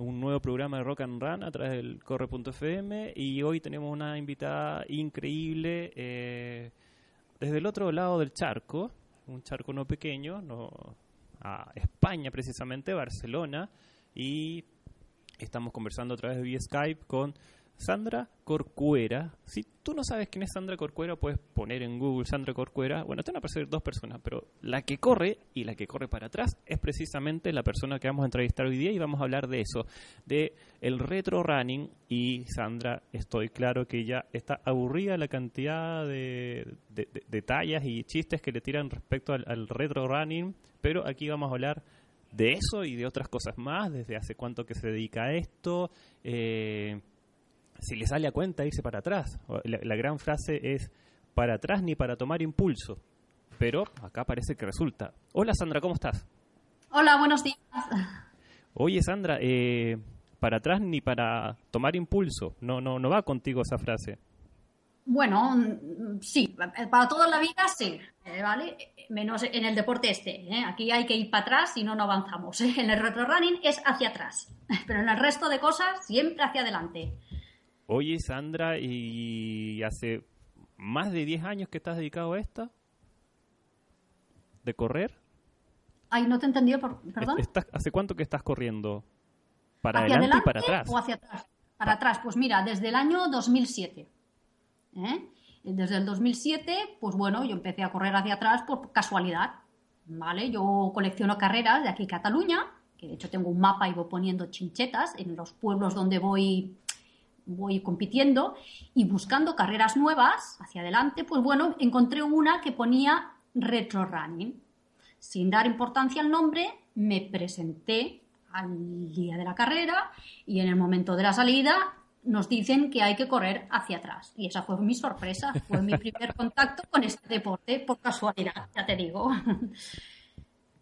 un nuevo programa de Rock and Run a través del corre.fm y hoy tenemos una invitada increíble eh, desde el otro lado del charco, un charco no pequeño, a España precisamente, Barcelona, y estamos conversando a través de vía Skype con Sandra Corcuera. Si tú no sabes quién es Sandra Corcuera, puedes poner en Google Sandra Corcuera. Bueno, te van a aparecer dos personas, pero la que corre y la que corre para atrás es precisamente la persona que vamos a entrevistar hoy día y vamos a hablar de eso, de el retro running. Y Sandra, estoy claro que ya está aburrida la cantidad de, de- de- de tallas y chistes que le tiran respecto al, al retro running, pero aquí vamos a hablar de eso y de otras cosas más, desde hace cuánto que se dedica a esto, eh, si le sale a cuenta irse para atrás. La, la gran frase es para atrás ni para tomar impulso. Pero acá parece que resulta. Hola Sandra, ¿cómo estás? Hola, buenos días. Oye Sandra, eh, para atrás ni para tomar impulso. No, no, no va contigo esa frase. Bueno, mm, sí, para toda la vida sí, eh, ¿vale? Menos en el deporte este. ¿eh? Aquí hay que ir para atrás si no, no avanzamos. ¿eh? En el retro running es hacia atrás, pero en el resto de cosas siempre hacia adelante. Oye Sandra, ¿y hace más de 10 años que estás dedicado a esto? ¿De correr? Ay, no te he entendido, por- perdón. ¿Estás- ¿Hace cuánto que estás corriendo? ¿Para ¿Hacia adelante y adelante para atrás? o hacia atrás? Para atrás, pues mira, desde el año 2007. ¿eh? Desde el 2007, pues bueno, yo empecé a correr hacia atrás por casualidad. ¿Vale? Yo colecciono carreras de aquí Cataluña, que de hecho tengo un mapa y voy poniendo chinchetas en los pueblos donde voy voy compitiendo y buscando carreras nuevas hacia adelante, pues bueno, encontré una que ponía retro running. Sin dar importancia al nombre, me presenté al día de la carrera y en el momento de la salida nos dicen que hay que correr hacia atrás. Y esa fue mi sorpresa, fue mi primer contacto con este deporte, por casualidad, ya te digo.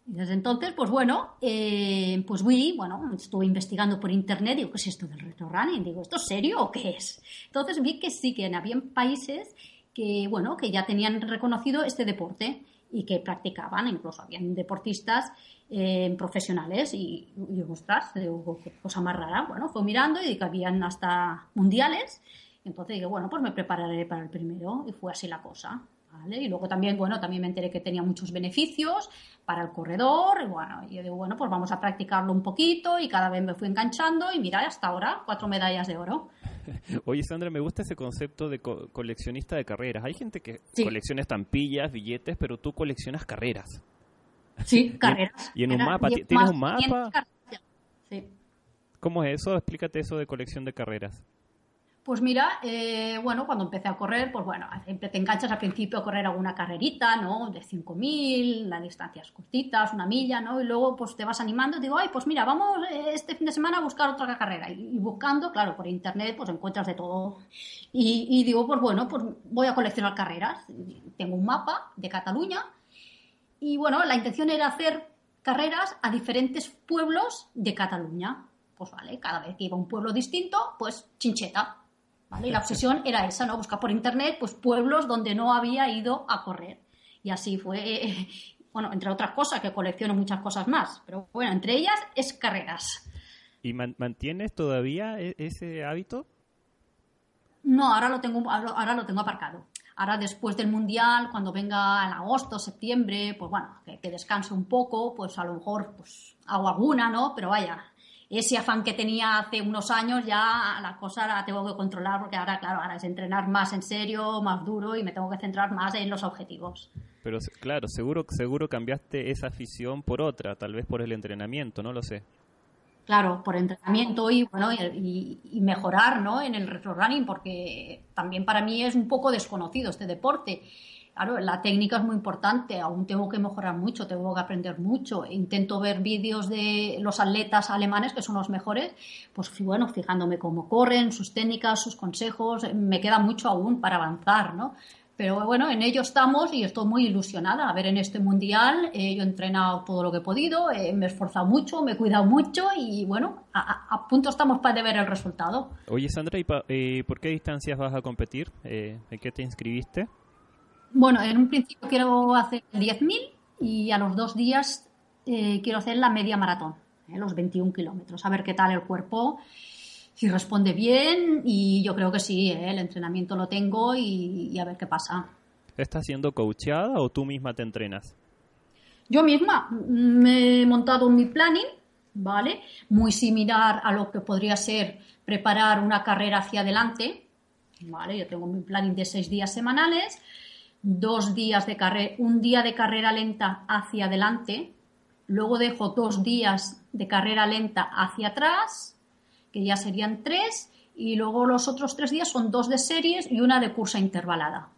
Y desde entonces, pues bueno, eh, pues vi, bueno, estuve investigando por internet, digo, ¿qué es esto del retro running? Digo, ¿esto es serio o qué es? Entonces vi que sí, que había países que, bueno, que ya tenían reconocido este deporte y que practicaban, incluso habían deportistas eh, profesionales y, y ostras, digo, qué cosa más rara. Bueno, fue mirando y que habían hasta mundiales. Entonces dije, bueno, pues me prepararé para el primero y fue así la cosa. ¿Vale? Y luego también, bueno, también me enteré que tenía muchos beneficios para el corredor. Y bueno, y yo digo, bueno, pues vamos a practicarlo un poquito y cada vez me fui enganchando y mira, hasta ahora, cuatro medallas de oro. Oye, Sandra, me gusta ese concepto de co- coleccionista de carreras. Hay gente que Sí. colecciona estampillas, billetes, pero tú coleccionas carreras. Sí, carreras. y en un mapa, ¿tienes más un de 500 mapa? Sí. ¿Cómo es eso? Explícate eso de colección de carreras. Pues mira, eh, bueno, cuando empecé a correr, pues bueno, te enganchas al principio a correr alguna carrerita, ¿no? De 5.000, las distancias cortitas, una milla, ¿no? Y luego pues te vas animando y digo, ay, pues mira, vamos eh, este fin de semana a buscar otra carrera. Y, buscando, claro, por internet, pues encuentras de todo. Y, digo, pues bueno, pues voy a coleccionar carreras. Tengo un mapa de Cataluña y bueno, la intención era hacer carreras a diferentes pueblos de Cataluña. Pues vale, cada vez que iba a un pueblo distinto, pues chincheta. ¿Vale? Y la obsesión era esa, ¿no? Buscar por internet pues pueblos donde no había ido a correr. Y así fue, eh, bueno, entre otras cosas, que colecciono muchas cosas más. Pero bueno, entre ellas es carreras. ¿Y man- mantienes todavía e- ese hábito? No, ahora lo tengo, ahora ahora lo tengo aparcado. Ahora después del Mundial, cuando venga en agosto, septiembre, pues bueno, que, que descanse un poco, pues a lo mejor pues hago alguna, ¿no? Pero vaya, ese afán que tenía hace unos años, ya la cosa la tengo que controlar porque ahora, claro, ahora es entrenar más en serio, más duro y me tengo que centrar más en los objetivos. Pero claro, seguro, seguro cambiaste esa afición por otra, tal vez por el entrenamiento, no lo sé. Claro, por entrenamiento y bueno y, y mejorar ¿no? en el retro running, porque también para mí es un poco desconocido este deporte. Claro, la técnica es muy importante, aún tengo que mejorar mucho, tengo que aprender mucho. Intento ver vídeos de los atletas alemanes, que son los mejores, pues bueno, fijándome cómo corren, sus técnicas, sus consejos, me queda mucho aún para avanzar, ¿no? Pero bueno, en ello estamos y estoy muy ilusionada. A ver, en este mundial eh, yo he entrenado todo lo que he podido, eh, me he esforzado mucho, me he cuidado mucho y bueno, a, punto estamos para ver el resultado. Oye, Sandra, ¿y eh, por qué distancias vas a competir? ¿En qué te inscribiste? Bueno, en un principio quiero hacer 10.000 y a los dos días quiero hacer la media maratón, los 21 kilómetros, a ver qué tal el cuerpo si responde bien y yo creo que sí, ¿eh? el entrenamiento lo tengo y, a ver qué pasa. ¿Estás siendo coacheada o tú misma te entrenas? Yo misma me he montado mi planning, ¿vale? Muy similar a lo que podría ser preparar una carrera hacia adelante, ¿vale? Yo tengo mi planning de seis días semanales, dos días de carrera, un día de carrera lenta hacia adelante, luego dejo dos días de carrera lenta hacia atrás, que ya serían tres, y luego los otros tres días son dos de series y una de cursa intervalada,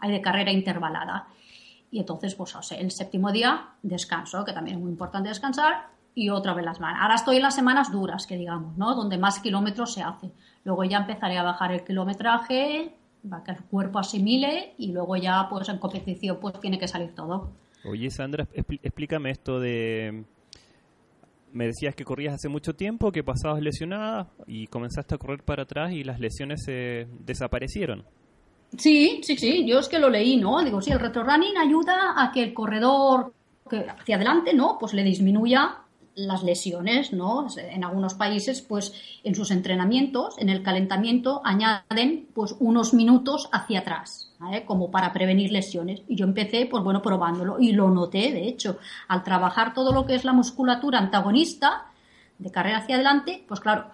hay de carrera intervalada. Y entonces, pues el séptimo día descanso, que también es muy importante descansar, y otra vez las semanas. Ahora estoy en las semanas duras, que digamos, ¿no? Donde más kilómetros se hace. Luego ya empezaré a bajar el kilometraje, para que el cuerpo asimile, y luego ya, pues en competición, pues tiene que salir todo. Oye, Sandra, explícame esto de me decías que corrías hace mucho tiempo, que pasabas lesionada y comenzaste a correr para atrás y las lesiones se desaparecieron. Sí, sí, sí, yo es que lo leí, ¿no? Digo, sí, el retrorunning ayuda a que el corredor que hacia adelante, ¿no? Pues le disminuya las lesiones, ¿no? En algunos países, pues en sus entrenamientos, en el calentamiento, añaden pues unos minutos hacia atrás. Como para prevenir lesiones. Y yo empecé, pues bueno, probándolo y lo noté, de hecho, al trabajar todo lo que es la musculatura antagonista de carrera hacia adelante, pues claro,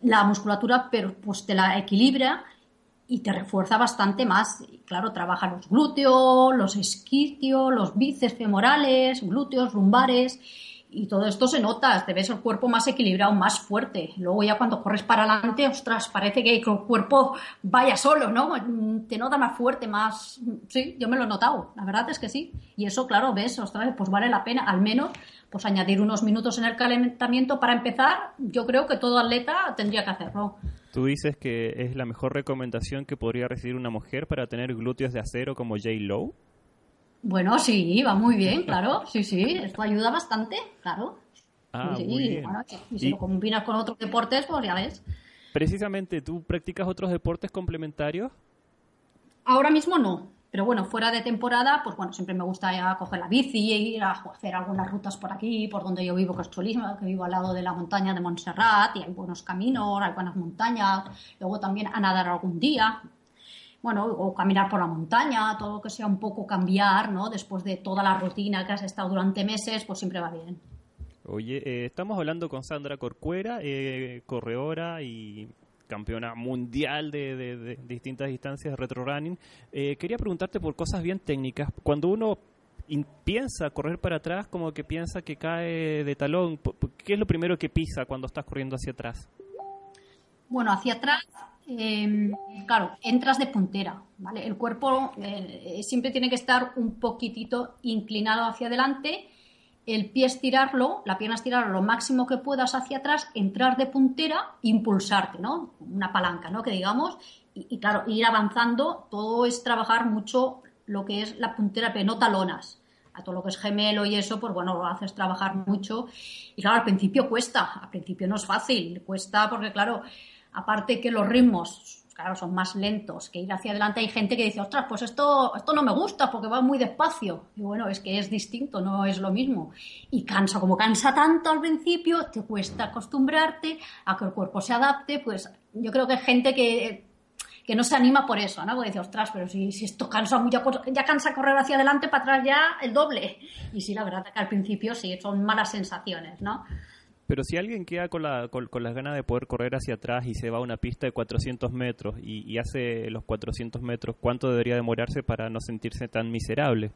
la musculatura pero pues te la equilibra y te refuerza bastante más. Y claro, trabaja los glúteos, los isquiotios, los bíceps femorales, glúteos, lumbares y todo esto se nota, te ves el cuerpo más equilibrado, más fuerte. Luego ya cuando corres para adelante, ostras, parece que el cuerpo vaya solo, ¿no? Te nota más fuerte, más... Sí, yo me lo he notado, la verdad es que sí. Y eso, claro, ves, ostras, pues vale la pena, al menos, pues añadir unos minutos en el calentamiento para empezar, yo creo que todo atleta tendría que hacerlo. Tú dices que es la mejor recomendación que podría recibir una mujer para tener glúteos de acero como J. Lowe. Bueno, sí, va muy bien, claro. Sí, sí, esto ayuda bastante, claro. Ah, muy bien. y si lo combinas con otros deportes, pues ya ves. Precisamente, ¿tú practicas otros deportes complementarios? Ahora mismo no, pero bueno, fuera de temporada, pues bueno, siempre me gusta coger la bici e ir a hacer algunas rutas por aquí, por donde yo vivo, que es chulismo, que vivo al lado de la montaña de Montserrat y hay buenos caminos, hay buenas montañas. Luego también a nadar algún día, bueno, o caminar por la montaña, todo lo que sea un poco cambiar, ¿no? Después de toda la rutina que has estado durante meses, pues siempre va bien. Oye, eh, estamos hablando con Sandra Corcuera, eh, corredora y campeona mundial de, distintas distancias de retro running. Eh, quería preguntarte por cosas bien técnicas. Cuando uno piensa correr para atrás, como que piensa que cae de talón, ¿qué es lo primero que pisa cuando estás corriendo hacia atrás? Bueno, hacia atrás Em, claro, entras de puntera, ¿vale? El cuerpo eh, siempre tiene que estar un poquitito inclinado hacia adelante, el pie estirarlo, la pierna estirarlo lo máximo que puedas hacia atrás, entrar de puntera, impulsarte, ¿no? Una palanca, ¿no? Que digamos, y, claro, ir avanzando, todo es trabajar mucho lo que es la puntera, pero no talonas. A todo lo que es gemelo y eso, pues bueno, lo haces trabajar mucho. Y claro, al principio cuesta, al principio no es fácil, cuesta porque claro, aparte que los ritmos, claro, son más lentos que ir hacia adelante, hay gente que dice, ostras, pues esto, esto no me gusta porque va muy despacio. Y bueno, es que es distinto, no es lo mismo. Y cansa, como cansa tanto al principio, te cuesta acostumbrarte a que el cuerpo se adapte, pues yo creo que hay gente que que no se anima por eso, ¿no? Porque dice, ostras, pero si, si esto cansa mucho, ya cansa correr hacia adelante, para atrás ya el doble. Y sí, la verdad que al principio sí, son malas sensaciones, ¿no? Pero si alguien queda con, la, con, con las ganas de poder correr hacia atrás y se va a una pista de 400 metros y, y hace los 400 metros, ¿cuánto debería demorarse para no sentirse tan miserable?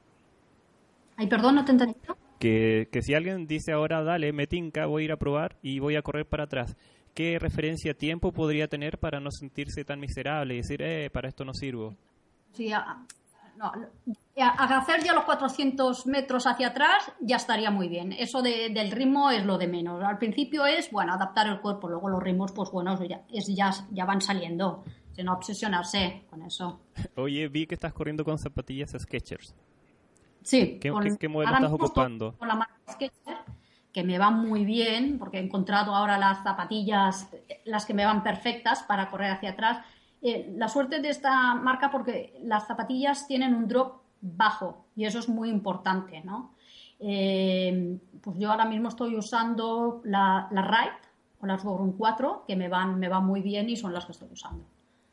Ay, perdón, no te entendí. Que, que si alguien dice ahora, dale, me tinca, voy a ir a probar y voy a correr para atrás, ¿qué referencia tiempo podría tener para no sentirse tan miserable y decir, eh, para esto no sirvo? Sí, no, hacer ya los 400 metros hacia atrás ya estaría muy bien. Eso de- del ritmo es lo de menos. Al principio es, bueno, adaptar el cuerpo, luego los ritmos, pues bueno, ya, es, ya, ya van saliendo. De no obsesionarse con eso. Oye, vi que estás corriendo con zapatillas Skechers. Sí. ¿Qué- con- qué- qué modelo ahora estás ocupando? Con la marca Skechers, que me van muy bien, porque he encontrado ahora las zapatillas, eh, las que me van perfectas para correr hacia atrás. Eh, la suerte de esta marca porque las zapatillas tienen un drop bajo y eso es muy importante, ¿no? Eh, pues yo ahora mismo estoy usando la, la Ride o las Borum 4 que me van, me van muy bien y son las que estoy usando.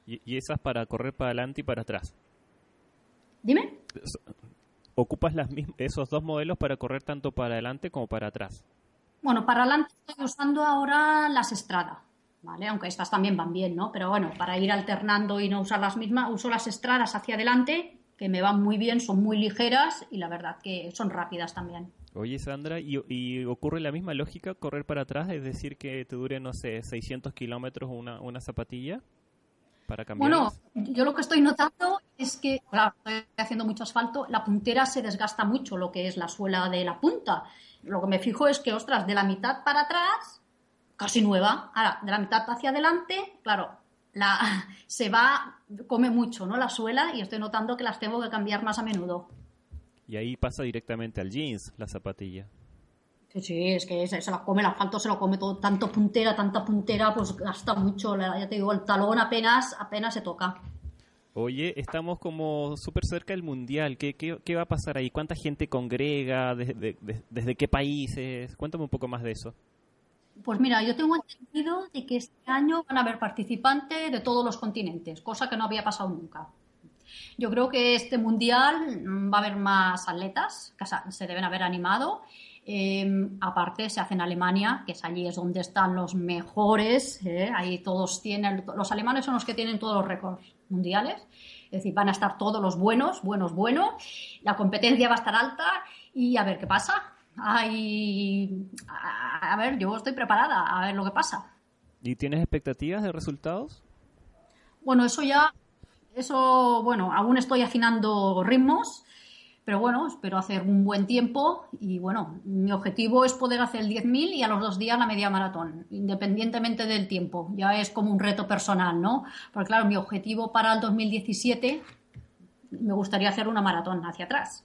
Y, y esas para correr para adelante y para atrás. Dime. ¿Ocupas las esos dos modelos para correr tanto para adelante como para atrás? Bueno, para adelante estoy usando ahora las Estrada, ¿vale? Aunque estas también van bien, ¿no? Pero bueno, para ir alternando y no usar las mismas, uso las Estradas hacia adelante, que me van muy bien, son muy ligeras y la verdad que son rápidas también. Oye, Sandra, ¿y, y ocurre la misma lógica correr para atrás? Es decir, que te dure, no sé, 600 kilómetros una, una zapatilla para cambiar. Bueno, yo lo que estoy notando es que, claro, estoy haciendo mucho asfalto, la puntera se desgasta mucho, lo que es la suela de la punta. Lo que me fijo es que, ostras, de la mitad para atrás, casi nueva. Ahora, de la mitad hacia adelante, claro, la, se va, come mucho, ¿no? La suela y estoy notando que las tengo que cambiar más a menudo. Y ahí pasa directamente al jeans la zapatilla. Sí, sí, es que se, se la come, el asfalto se lo come todo, tanto puntera, tanta puntera, pues gasta mucho. La- ya te digo, el talón apenas, apenas se toca. Oye, estamos como súper cerca del mundial. ¿Qué, qué, qué va a pasar ahí? ¿Cuánta gente congrega? ¿Desde, de- desde qué países? Cuéntame un poco más de eso. Pues mira, yo tengo entendido de que este año van a haber participantes de todos los continentes, cosa que no había pasado nunca. Yo creo que este mundial mm, va a haber más atletas que se deben haber animado. Eh, aparte, se hace en Alemania, que es allí es donde están los mejores. ¿eh? Ahí todos tienen, los alemanes son los que tienen todos los récords mundiales. Es decir, van a estar todos los buenos, buenos, buenos. La competencia va a estar alta y a ver qué pasa. Ay, a, a ver, yo estoy preparada a ver lo que pasa. ¿Y tienes expectativas de resultados? Bueno, eso ya, eso, bueno, aún estoy afinando ritmos, pero bueno, espero hacer un buen tiempo y bueno, mi objetivo es poder hacer el 10.000 y a los dos días la media maratón, independientemente del tiempo. Ya es como un reto personal, ¿no? Porque claro, mi objetivo para el 2017 me gustaría hacer una maratón hacia atrás.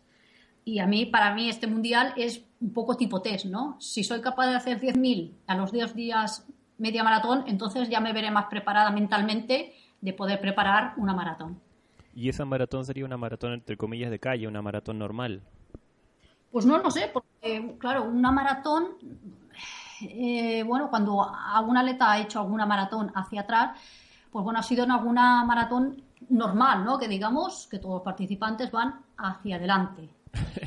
Y a mí, para mí, este mundial es un poco tipo test, ¿no? Si soy capaz de hacer 10.000 a los dos días media maratón, entonces ya me veré más preparada mentalmente de poder preparar una maratón. Y esa maratón sería una maratón entre comillas de calle, una maratón normal. Pues no lo sé, porque claro, una maratón, eh, bueno, cuando algún atleta ha hecho alguna maratón hacia atrás, pues bueno, ha sido en alguna maratón normal, ¿no? Que digamos que todos los participantes van hacia adelante.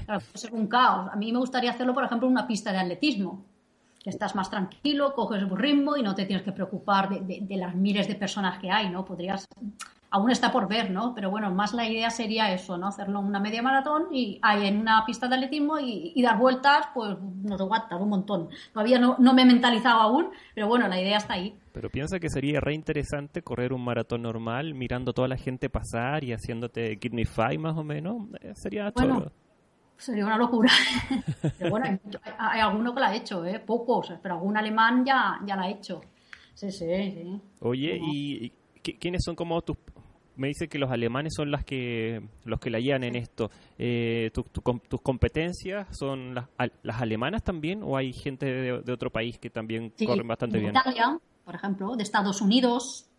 Claro, puede ser un caos. A mí me gustaría hacerlo, por ejemplo, en una pista de atletismo. Que estás más tranquilo, coges el ritmo y no te tienes que preocupar de, de- de las miles de personas que hay, ¿no? Podrías, aún está por ver, ¿no? Pero bueno, más la idea sería eso, ¿no? Hacerlo en una media maratón y hay en una pista de atletismo y, y dar vueltas, pues nos aguantar un montón. Todavía no, no me he mentalizado aún, pero bueno, la idea está ahí. Pero piensa que sería re interesante correr un maratón normal mirando toda la gente pasar y haciéndote kidney five más o menos. Eh, sería Bueno, choro. Sería una locura. Pero bueno, hay, mucho- hay- alguno que la ha hecho, ¿eh? Pocos, pero algún alemán ya, ya la ha hecho. Sí, sí, sí. Oye. ¿y, y qui- quiénes son como tus... Me dice que los alemanes son las que los que la llevan en esto. Eh, tu- tu com- ¿Tus competencias son las, las alemanas también o hay gente de, de otro país que también Sí, corren bastante de bien? Italia, por ejemplo, de Estados Unidos,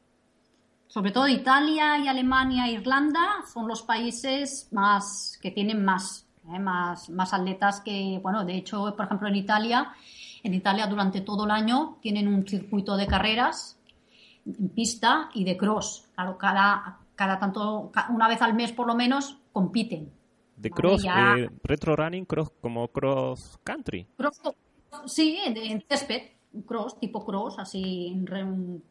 sobre todo Italia y Alemania e Irlanda son los países más que tienen más, ¿eh? más, más atletas que, bueno, de hecho, por ejemplo, en Italia, en Italia durante todo el año tienen un circuito de carreras en pista y de cross. Claro, cada, cada tanto, una vez al mes por lo menos, compiten. De cross, eh, retro running, cross como cross country. Cross, sí, en césped, cross, tipo cross, así,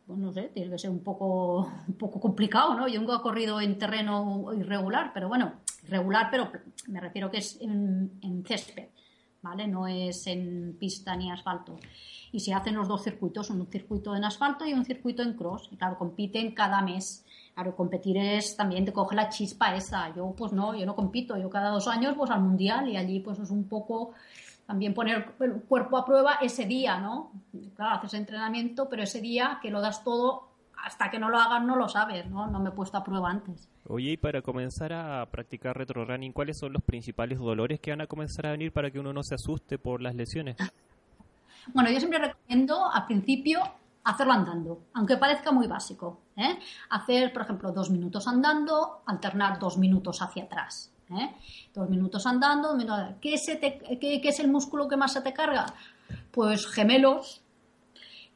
no sé, tiene que ser un poco, un poco complicado, ¿no? Yo nunca he corrido en terreno irregular, pero bueno, irregular, pero me refiero que es en, en césped, ¿vale? No es en pista ni asfalto. Y se hacen los dos circuitos, un circuito en asfalto y un circuito en cross. Y claro, compiten cada mes. Claro, competir es también te coge la chispa esa. Yo pues no, yo no compito. Yo cada dos años pues al mundial y allí pues es un poco también poner el cuerpo a prueba ese día, ¿no? Claro, haces entrenamiento, pero ese día que lo das todo, hasta que no lo hagas no lo sabes, ¿no? No me he puesto a prueba antes. Oye, y para comenzar a practicar retro running, ¿cuáles son los principales dolores que van a comenzar a venir para que uno no se asuste por las lesiones? Bueno, yo siempre recomiendo al principio hacerlo andando, aunque parezca muy básico. ¿eh? Hacer, por ejemplo, dos minutos andando, alternar dos minutos hacia atrás. ¿eh? Dos minutos andando, dos minutos- ¿Qué, se te- qué- qué es el músculo que más se te carga? Pues gemelos,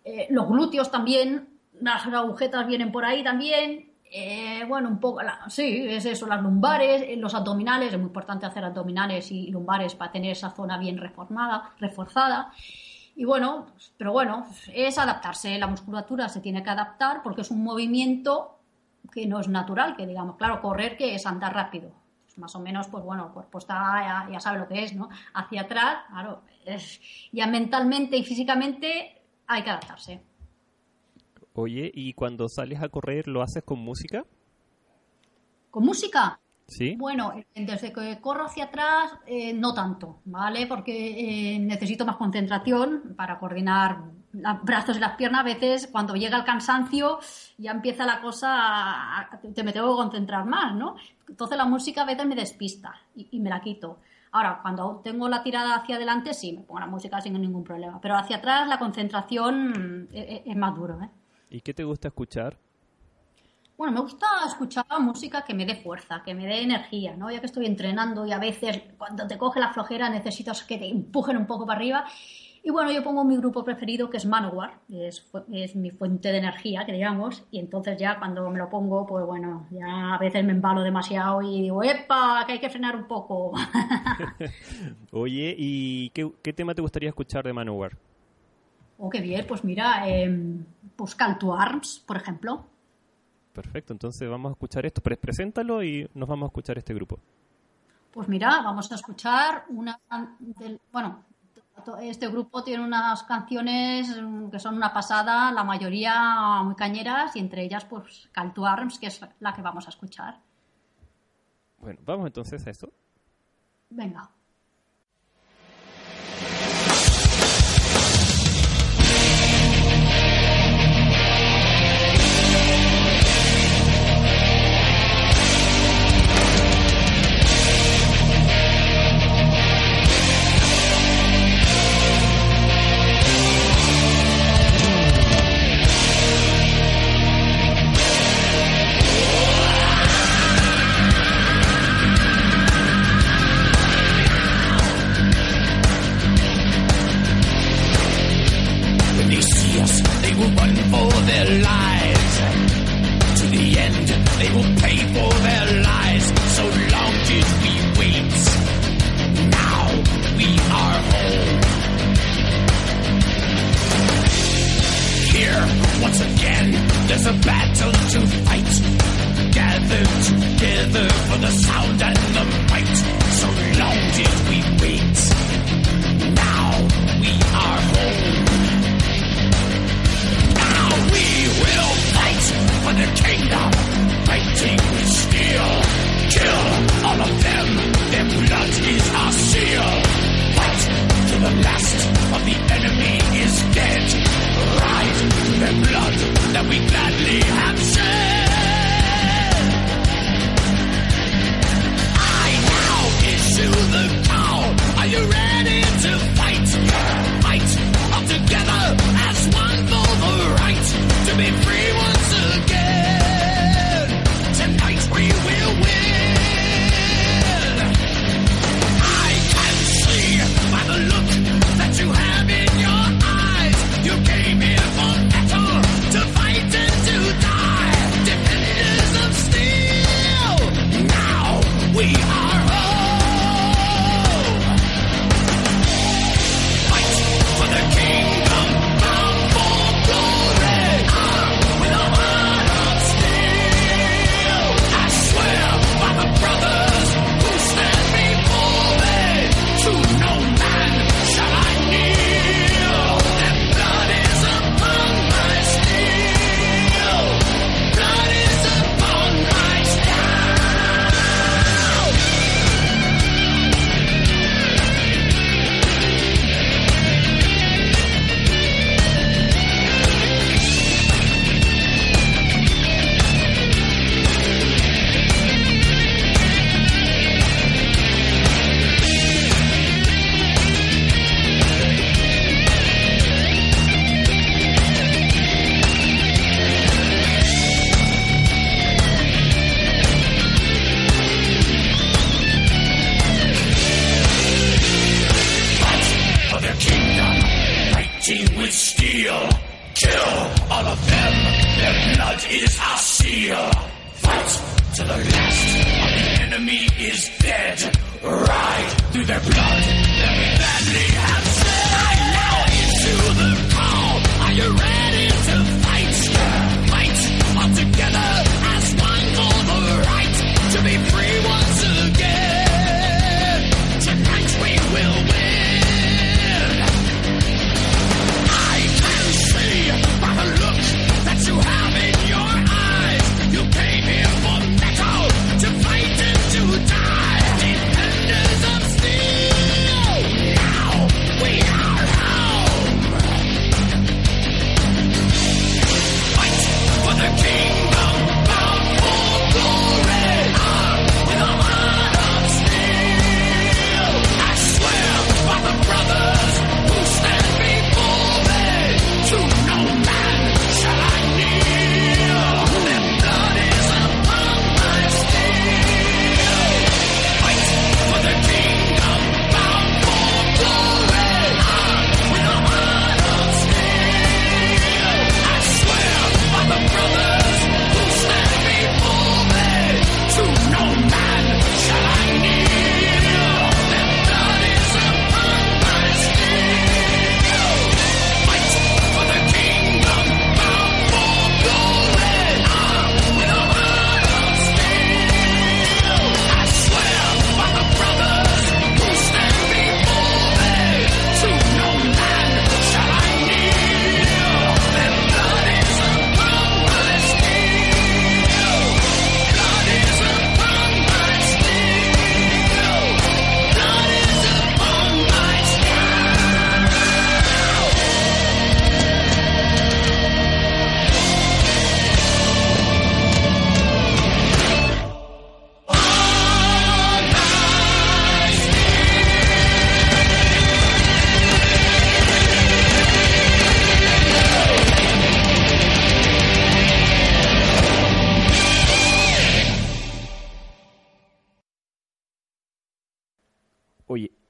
eh, los glúteos también, las agujetas vienen por ahí también. eh, bueno, un poco, la- sí, es eso, las lumbares, eh, los abdominales, es muy importante hacer abdominales y lumbares para tener esa zona bien reformada, reforzada. Y bueno, pero bueno, es adaptarse, la musculatura se tiene que adaptar porque es un movimiento que no es natural, que digamos, claro, correr que es andar rápido. Más o menos, pues bueno, el cuerpo está, ya, ya sabe lo que es, ¿no? Hacia atrás, claro, es- ya mentalmente y físicamente hay que adaptarse. Oye, ¿y cuando sales a correr lo haces con música? ¿Con música? ¿Sí? Bueno, eh, desde que corro hacia atrás, eh, no tanto, ¿vale? Porque eh, necesito más concentración para coordinar los brazos y las piernas. A veces, cuando llega el cansancio, ya empieza la cosa, a- a- te me tengo que concentrar más, ¿no? Entonces la música a veces me despista y, y me la quito. Ahora, cuando tengo la tirada hacia adelante, sí, me pongo la música sin ningún problema. Pero hacia atrás la concentración es, es más duro, ¿eh? ¿Y qué te gusta escuchar? Bueno, me gusta escuchar música que me dé fuerza, que me dé energía, ¿no? Ya que estoy entrenando y a veces cuando te coge la flojera necesitas que te empujen un poco para arriba. Y bueno, yo pongo mi grupo preferido que es Manowar, es, mi fuente de energía, que digamos, y entonces ya cuando me lo pongo, pues bueno, ya a veces me embalo demasiado y digo, ¡epa! que hay que frenar un poco. Oye, ¿y qué, qué tema te gustaría escuchar de Manowar? Oh, qué bien, pues mira, eh, pues Call to Arms, por ejemplo. Perfecto, entonces vamos a escuchar esto. Pre- preséntalo y nos vamos a escuchar este grupo. Pues mira, vamos a escuchar una del, bueno, este grupo tiene unas canciones que son una pasada, la mayoría muy cañeras y entre ellas pues Call to Arms, que es la que vamos a escuchar. Bueno, vamos entonces a eso. Venga.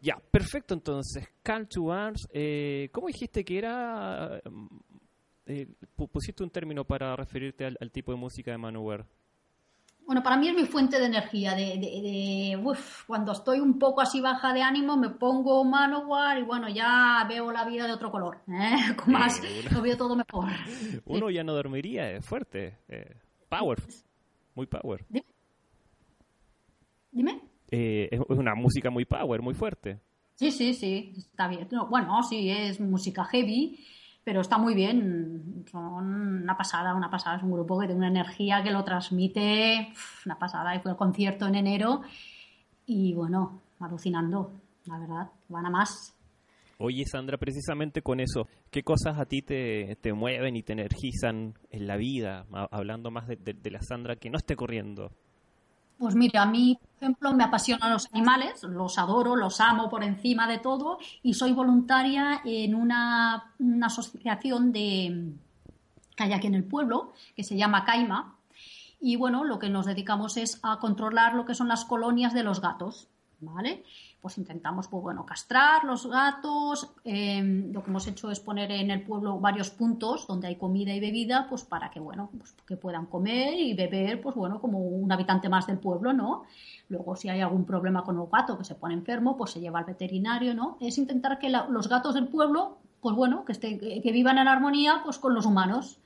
Ya, perfecto entonces. Call to Arms, eh, ¿cómo dijiste que era? eh, pu- pusiste un término para referirte al, al tipo de música de Manowar. Bueno, para mí es mi fuente de energía. De, de- de- uf, cuando estoy un poco así baja de ánimo, me pongo Manowar y bueno, ya veo la vida de otro color. ¿eh? Con más, lo veo todo mejor. Uno ya no dormiría, es fuerte. eh, power, muy power. Dime. Dime. Eh, es, una música muy power, muy fuerte. Sí, sí, sí, está bien. No, bueno, sí, es música heavy, pero está muy bien. Son una pasada, una pasada. Es un grupo que tiene una energía que lo transmite. Una pasada. Fue el concierto en enero y bueno, alucinando, la verdad. Van a más. Oye, Sandra, precisamente con eso, ¿qué cosas a ti te, te mueven y te energizan en la vida? Ha- Hablando más de, de- de la Sandra que no esté corriendo. Pues mira, a mí, por ejemplo, me apasionan los animales, los adoro, los amo por encima de todo y soy voluntaria en una, una asociación de, que hay aquí en el pueblo, que se llama Caima. Y bueno, lo que nos dedicamos es a controlar lo que son las colonias de los gatos, ¿vale? Pues intentamos, pues bueno, castrar los gatos. eh, lo que hemos hecho es poner en el pueblo varios puntos donde hay comida y bebida, pues para que, bueno, pues que puedan comer y beber, pues bueno, como un habitante más del pueblo, ¿no? Luego, si hay algún problema con el gato que se pone enfermo, pues se lleva al veterinario, ¿no? Es intentar que los gatos del pueblo, pues bueno, que, esté- que que vivan en armonía, pues con los humanos.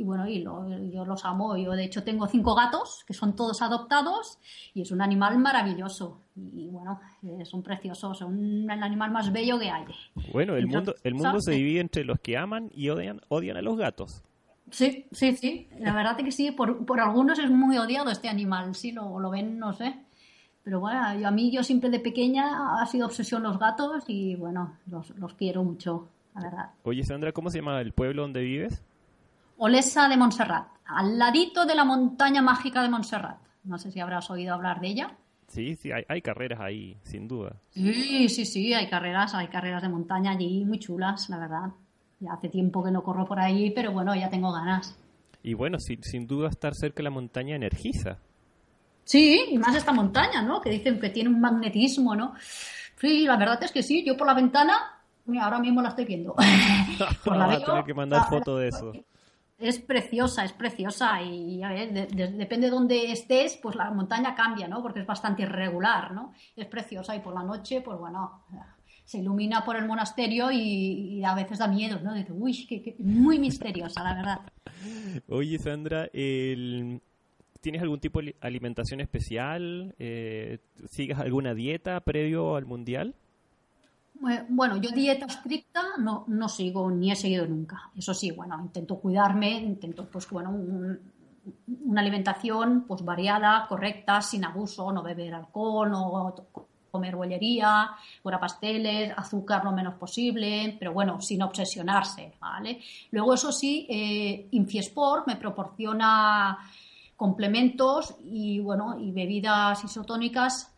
Y bueno, y lo- yo los amo. Yo de hecho tengo cinco gatos, que son todos adoptados, y es un animal maravilloso. Y bueno, son preciosos, son el animal más bello que hay. Bueno, el Entonces, mundo, el mundo se divide entre los que aman y odian, odian a los gatos. Sí, sí, sí. La verdad es que sí, por, por algunos es muy odiado este animal. Sí, lo, lo ven, no sé. Pero bueno, yo- a mí yo siempre de pequeña ha sido obsesión los gatos y bueno, los, los quiero mucho, la verdad. Oye, Sandra, ¿cómo se llama el pueblo donde vives? Olesa de Montserrat, al ladito de la montaña mágica de Montserrat. No sé si habrás oído hablar de ella. Sí, sí, hay, hay carreras ahí, sin duda. Sí, sí, sí, hay carreras, hay carreras de montaña allí muy chulas, la verdad. Ya hace tiempo que no corro por ahí, pero bueno, ya tengo ganas. Y bueno, sin, sin duda estar cerca de la montaña energiza. Sí, y más esta montaña, ¿no? Que dicen que tiene un magnetismo, ¿no? Sí, la verdad es que sí. Yo por la ventana, mira, ahora mismo la estoy viendo. Por Vas a veo, tener que mandar la- foto de eso. Es preciosa, es preciosa y a ver, de- de- depende de dónde estés, pues la montaña cambia, ¿no? Porque es bastante irregular, ¿no? Es preciosa y por la noche, pues bueno, se ilumina por el monasterio y, y a veces da miedo, ¿no? Dice, uy, que, muy misteriosa, la verdad. Oye, Sandra, ¿tienes algún tipo de alimentación especial? Eh, ¿Sigues alguna dieta previo al mundial? Eh, Bueno, yo dieta estricta no, no sigo ni he seguido nunca. Eso sí, bueno, intento cuidarme, intento, pues bueno, un- una alimentación pues variada, correcta, sin abuso, no beber alcohol, no comer bollería, fuera pasteles, azúcar lo menos posible, pero bueno, sin obsesionarse, ¿vale? Luego, eso sí, eh, Infiesport me proporciona complementos y bueno, y bebidas isotónicas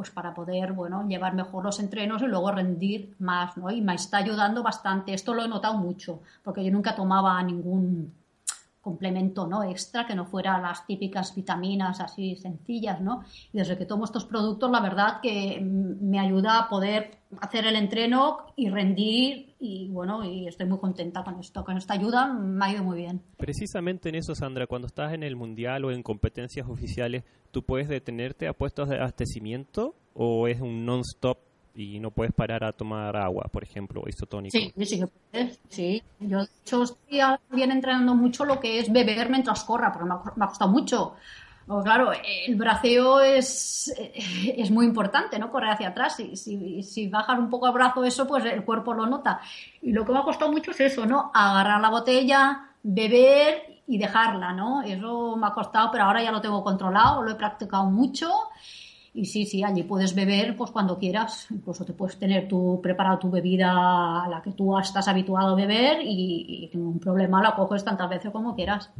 pues para poder, bueno, llevar mejor los entrenos y luego rendir más, ¿no? Y me está ayudando bastante. Esto lo he notado mucho, porque yo nunca tomaba ningún complemento, ¿no? Extra que no fuera las típicas vitaminas así sencillas, ¿no? Y desde que tomo estos productos, la verdad que me ayuda a poder hacer el entreno y rendir y bueno, y estoy muy contenta con esto. Con esta ayuda me ha ido muy bien. Precisamente en eso, Sandra, cuando estás en el mundial o en competencias oficiales, ¿tú puedes detenerte a puestos de abastecimiento o es un non-stop y no puedes parar a tomar agua, por ejemplo, isotónico? Sí, sí que puedes, sí. Yo, de hecho, estoy también entrenando mucho lo que es beber mientras corra, porque me ha, me ha costado mucho. Claro, el braceo es, es muy importante, ¿no? Correr hacia atrás. Si, si, si bajas un poco el brazo, eso, pues el cuerpo lo nota. Y lo que me ha costado mucho es eso, ¿no? Agarrar la botella, beber y dejarla, ¿no? Eso me ha costado, pero ahora ya lo tengo controlado, lo he practicado mucho. Y sí, sí, allí puedes beber pues cuando quieras. Incluso te puedes tener tu preparado tu bebida a la que tú estás habituado a beber y, ningún problema la coges tantas veces como quieras.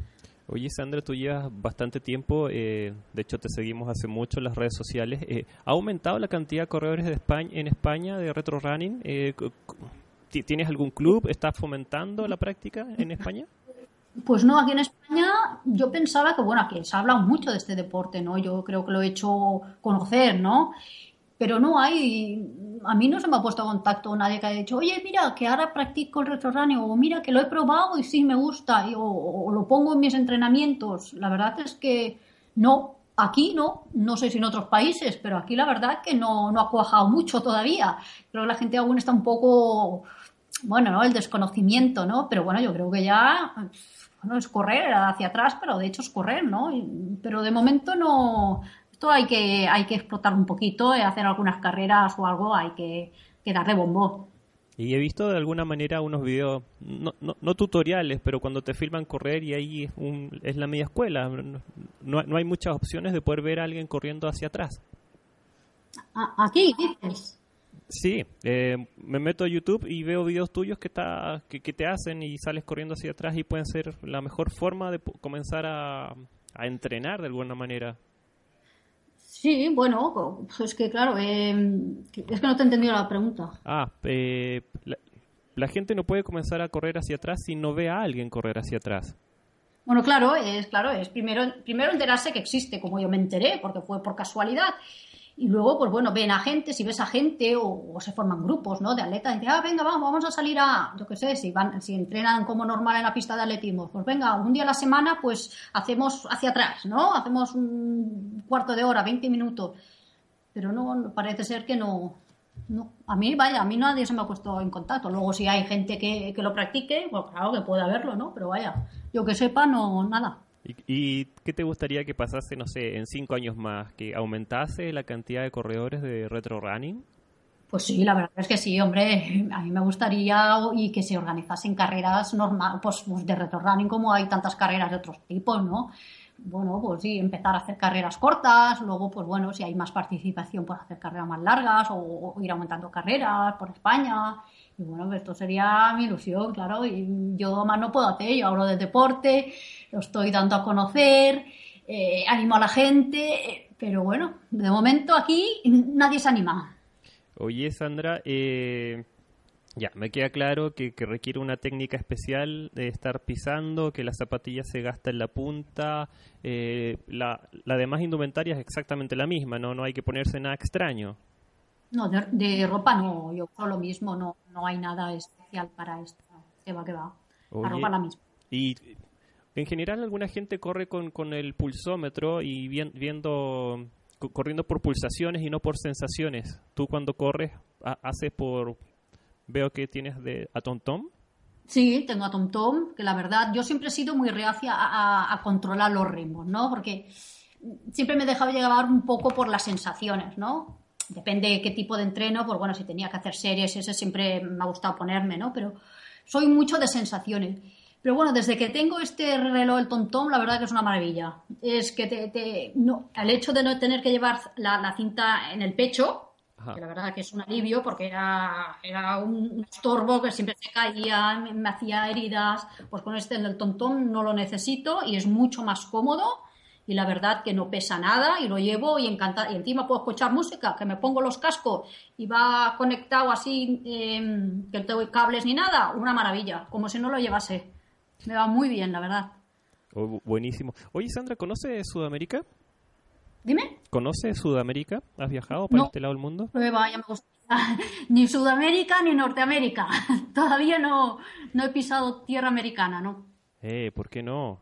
Oye, Sandra, tú llevas bastante tiempo, eh, de hecho te seguimos hace mucho en las redes sociales. Eh, ¿Ha aumentado la cantidad de corredores de España, en España de retro running? Eh, ¿Tienes algún club? ¿Estás fomentando la práctica en España? Pues no, aquí en España yo pensaba que, bueno, aquí se ha hablado mucho de este deporte, ¿no? Yo creo que lo he hecho conocer, ¿no? Pero no hay, a mí no se me ha puesto contacto nadie que haya dicho, oye, mira, que ahora practico el retrorunning, o mira, que lo he probado y sí me gusta, o, lo pongo en mis entrenamientos. La verdad es que no, aquí no, no sé si en otros países, pero aquí la verdad que no, no ha cuajado mucho todavía. Creo que la gente aún está un poco, bueno, ¿no? El desconocimiento, ¿no? Pero bueno, yo creo que ya, bueno, es correr hacia atrás, pero de hecho es correr, ¿no? Pero de momento no, esto hay que, hay que explotar un poquito, eh, hacer algunas carreras o algo, hay que, que darle bombo. Y he visto de alguna manera unos videos, no, no, no tutoriales, pero cuando te filman correr y ahí es, un, es la media escuela. No, no- hay muchas opciones de poder ver a alguien corriendo hacia atrás. Aquí dices. Sí, eh, me meto a YouTube y veo videos tuyos que, está, que, que te hacen y sales corriendo hacia atrás y pueden ser la mejor forma de comenzar a, a entrenar de alguna manera. Sí, bueno, es que claro, eh, es que no te he entendido la pregunta. Ah, eh, la, la gente no puede comenzar a correr hacia atrás si no ve a alguien correr hacia atrás. Bueno, claro, es claro, es primero, primero enterarse que existe, como yo me enteré, porque fue por casualidad. Y luego, pues bueno, ven a gente, si ves a gente o, se forman grupos, ¿no? De atletas, y dicen, ah, venga, vamos, vamos a salir a, yo qué sé, si van, si entrenan como normal en la pista de atletismo, pues venga, un día a la semana, pues hacemos hacia atrás, ¿no? Hacemos un cuarto de hora, 20 minutos. Pero no, no- parece ser que no, no. A mí, vaya, a mí nadie se me ha puesto en contacto. Luego, si hay gente que, que lo practique, pues claro que puede haberlo, ¿no? Pero vaya, yo que sepa, no, nada. ¿Y, y qué te gustaría que pasase, no sé, en cinco años más? ¿Que aumentase la cantidad de corredores de retro running? Pues sí, la verdad es que sí, hombre. A mí me gustaría y que se organizasen carreras normal, pues, pues de retro running como hay tantas carreras de otros tipos, ¿no? Bueno, pues sí, empezar a hacer carreras cortas, luego, pues bueno, si hay más participación, pues hacer carreras más largas o, o ir aumentando carreras por España. Bueno, pues esto sería mi ilusión, claro. Y yo más no puedo hacer, yo hablo del deporte, lo estoy dando a conocer, eh, animo a la gente, pero bueno, de momento aquí nadie se anima. Oye, Sandra, eh, ya, me queda claro que, que requiere una técnica especial de estar pisando, que la zapatilla se gasta en la punta, eh, la, la demás indumentaria es exactamente la misma, ¿no? No hay que ponerse nada extraño. No, de, de ropa no, yo uso lo mismo, no, no hay nada especial para esto. Que va, que va. Oye, La ropa la misma. Y En general, alguna gente corre con, con el pulsómetro y vien- viendo, co- corriendo por pulsaciones y no por sensaciones. Tú cuando corres, ha- haces por... Veo que tienes de a. Sí, tengo a Tom, que la verdad yo siempre he sido muy reacia a, a- a controlar los ritmos, ¿no? Porque siempre me he dejado llevar un poco por las sensaciones, ¿no? Depende de qué tipo de entreno, pues bueno, si tenía que hacer series, ese siempre me ha gustado ponerme, ¿no? Pero soy mucho de sensaciones. Pero bueno, desde que tengo este reloj, el Tom, la verdad que es una maravilla. Es que te, te- no, el hecho de no tener que llevar la, la cinta en el pecho, Ajá. que la verdad que es un alivio porque era, era un estorbo que siempre se caía, me, me hacía heridas. Pues con este del tontón no lo necesito y es mucho más cómodo. Y la verdad que no pesa nada y lo llevo y encanta. Y encima puedo escuchar música, que me pongo los cascos y va conectado así, eh, que no tengo cables ni nada. Una maravilla, como si no lo llevase. Me va muy bien, la verdad. Oh, bu- buenísimo. Oye, Sandra, ¿conoces Sudamérica? Dime. ¿Conoces Sudamérica? ¿Has viajado para No. este lado del mundo? Me gusta. Ni Sudamérica ni Norteamérica. Todavía no, no he pisado tierra americana, ¿no? Eh, ¿por qué no?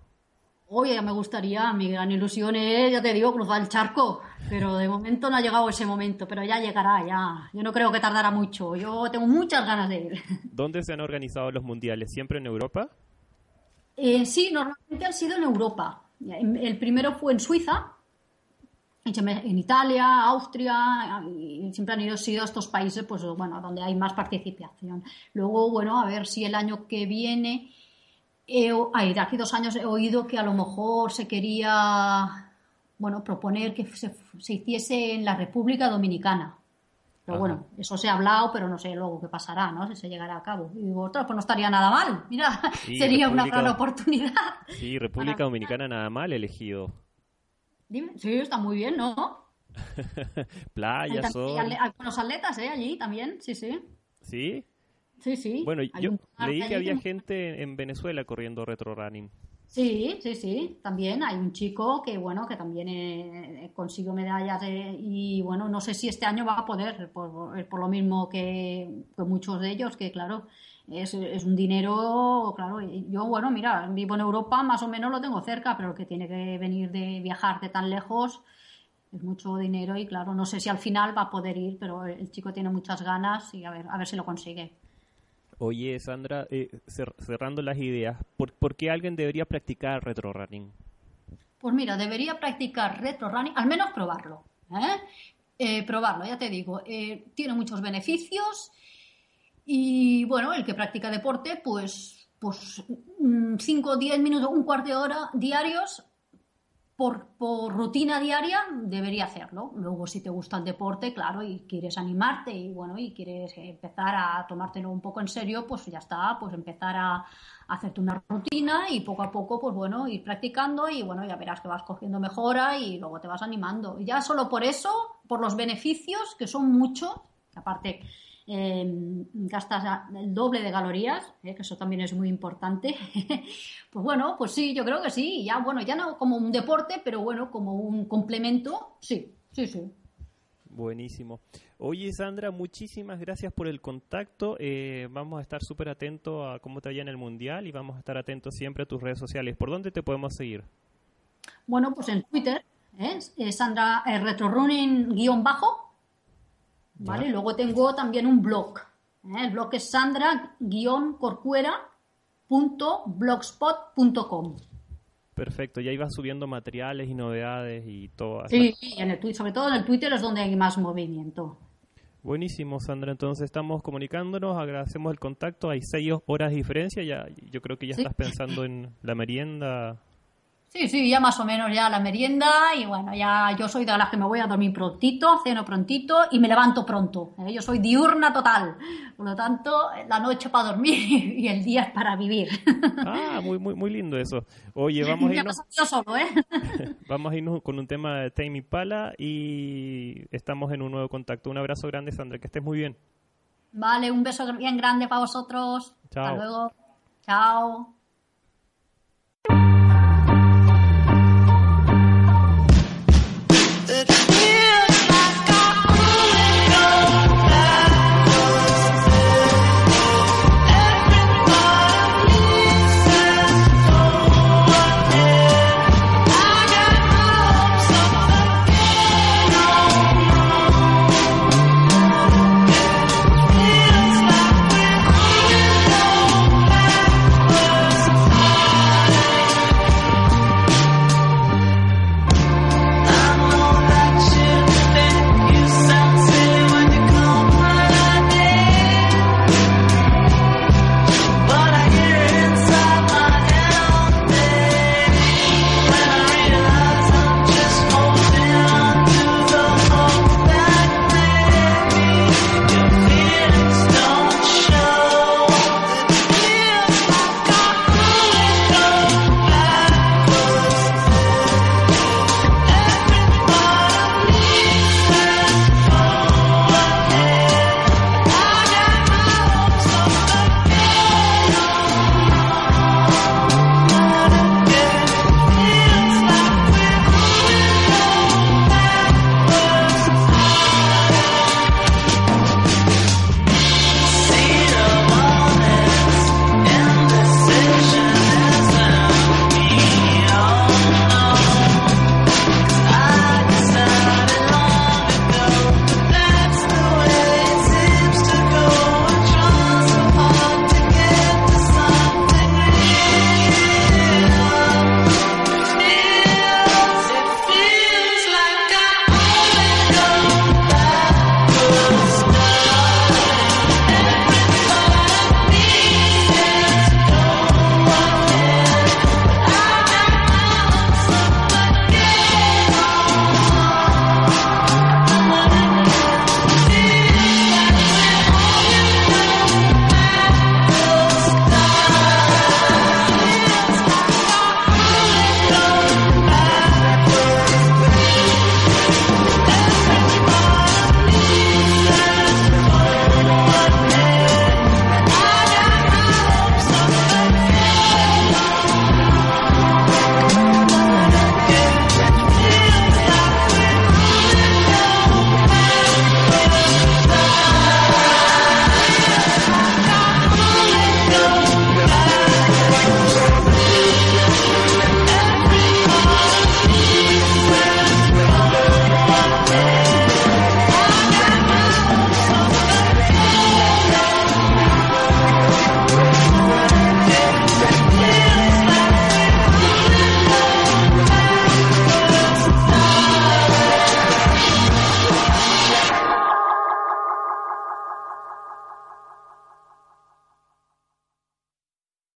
Oye, ya me gustaría, mi gran ilusión es, ya te digo, cruzar el charco. Pero de momento no ha llegado ese momento, pero ya llegará, ya. Yo no creo que tardará mucho. Yo tengo muchas ganas de ir. ¿Dónde se han organizado los mundiales? ¿Siempre en Europa? Eh, sí, normalmente han sido en Europa. El primero fue en Suiza, en Italia, Austria, y siempre han ido sido estos países, pues bueno, donde hay más participación. Luego, bueno, a ver si el año que viene, ay, de aquí dos años he oído que a lo mejor se quería, bueno, proponer que se, se hiciese en la República Dominicana. Pero Ajá. bueno, eso se ha hablado, pero no sé luego qué pasará, ¿no? Si se llegará a cabo. Y digo, pues no estaría nada mal. Mira, Sí, sería una gran oportunidad. Sí, República Para- Dominicana nada mal elegido. Dime, sí, está muy bien, ¿no? Playa, sol. buenos atletas, ¿eh? Allí también, sí, sí. ¿Sí? Sí, sí. Bueno, Hay yo leí que había gente en Venezuela corriendo retro running. Sí, sí, sí. También hay un chico que, bueno, que también eh, consiguió medallas eh, y, bueno, no sé si este año va a poder, por, por lo mismo que, que muchos de ellos, que, claro, es, es un dinero, claro. Yo, bueno, mira, vivo en Europa, más o menos lo tengo cerca, pero el que tiene que venir de viajar de tan lejos es mucho dinero y, claro, no sé si al final va a poder ir, pero el chico tiene muchas ganas y a ver, a ver si lo consigue. Oye, Sandra, eh, cer- cerrando las ideas, ¿por, qué alguien debería practicar retro running? Pues mira, debería practicar retro running, al menos probarlo. ¿eh? Eh, probarlo, ya te digo. tiene muchos beneficios y bueno, el que practica deporte, pues, pues 5 o 10 minutos, un cuarto de hora diarios por, por rutina diaria debería hacerlo. Luego, si te gusta el deporte, claro, y quieres animarte y bueno, y quieres empezar a tomártelo un poco en serio, pues ya está, pues empezar a, hacerte una rutina y poco a poco, pues bueno, ir practicando y bueno, ya verás que vas cogiendo mejora y luego te vas animando. Y ya solo por eso, por los beneficios, que son muchos, aparte eh, gastas el doble de calorías, eh, que eso también es muy importante. pues bueno, pues sí, yo creo que sí. Ya, bueno, ya no como un deporte, pero bueno, como un complemento, sí, sí, sí. Buenísimo. Oye, Sandra, muchísimas gracias por el contacto. Eh, vamos a estar súper atentos a cómo te vaya en el Mundial y vamos a estar atentos siempre a tus redes sociales. ¿Por dónde te podemos seguir? Bueno, pues en Twitter, ¿eh? Eh, Sandra eh, Retrorunning guion bajo, ¿vale? Ya. Luego tengo también un blog. ¿eh? El blog es sandra guion corcuera punto blogspot.com. Perfecto, ya ibas subiendo materiales y novedades y todo. Sí, y en el sobre todo en el Twitter es donde hay más movimiento. Buenísimo, Sandra. Entonces estamos comunicándonos, agradecemos el contacto. Hay seis horas de diferencia. Ya, yo creo que ya Sí. estás pensando en la merienda. Sí, sí, ya más o menos ya la merienda y bueno, ya yo soy de las que me voy a dormir prontito, ceno prontito y me levanto pronto. ¿eh? Yo soy diurna total, por lo tanto, la noche para dormir y el día es para vivir. Ah, muy, muy, muy lindo eso. Oye, vamos a irnos, pasa yo solo, ¿eh? vamos a irnos con un tema de Tame Impala y estamos en un nuevo contacto. Un abrazo grande, Sandra. Que estés muy bien. Vale, un beso bien grande para vosotros. Chao. Hasta luego. Chao.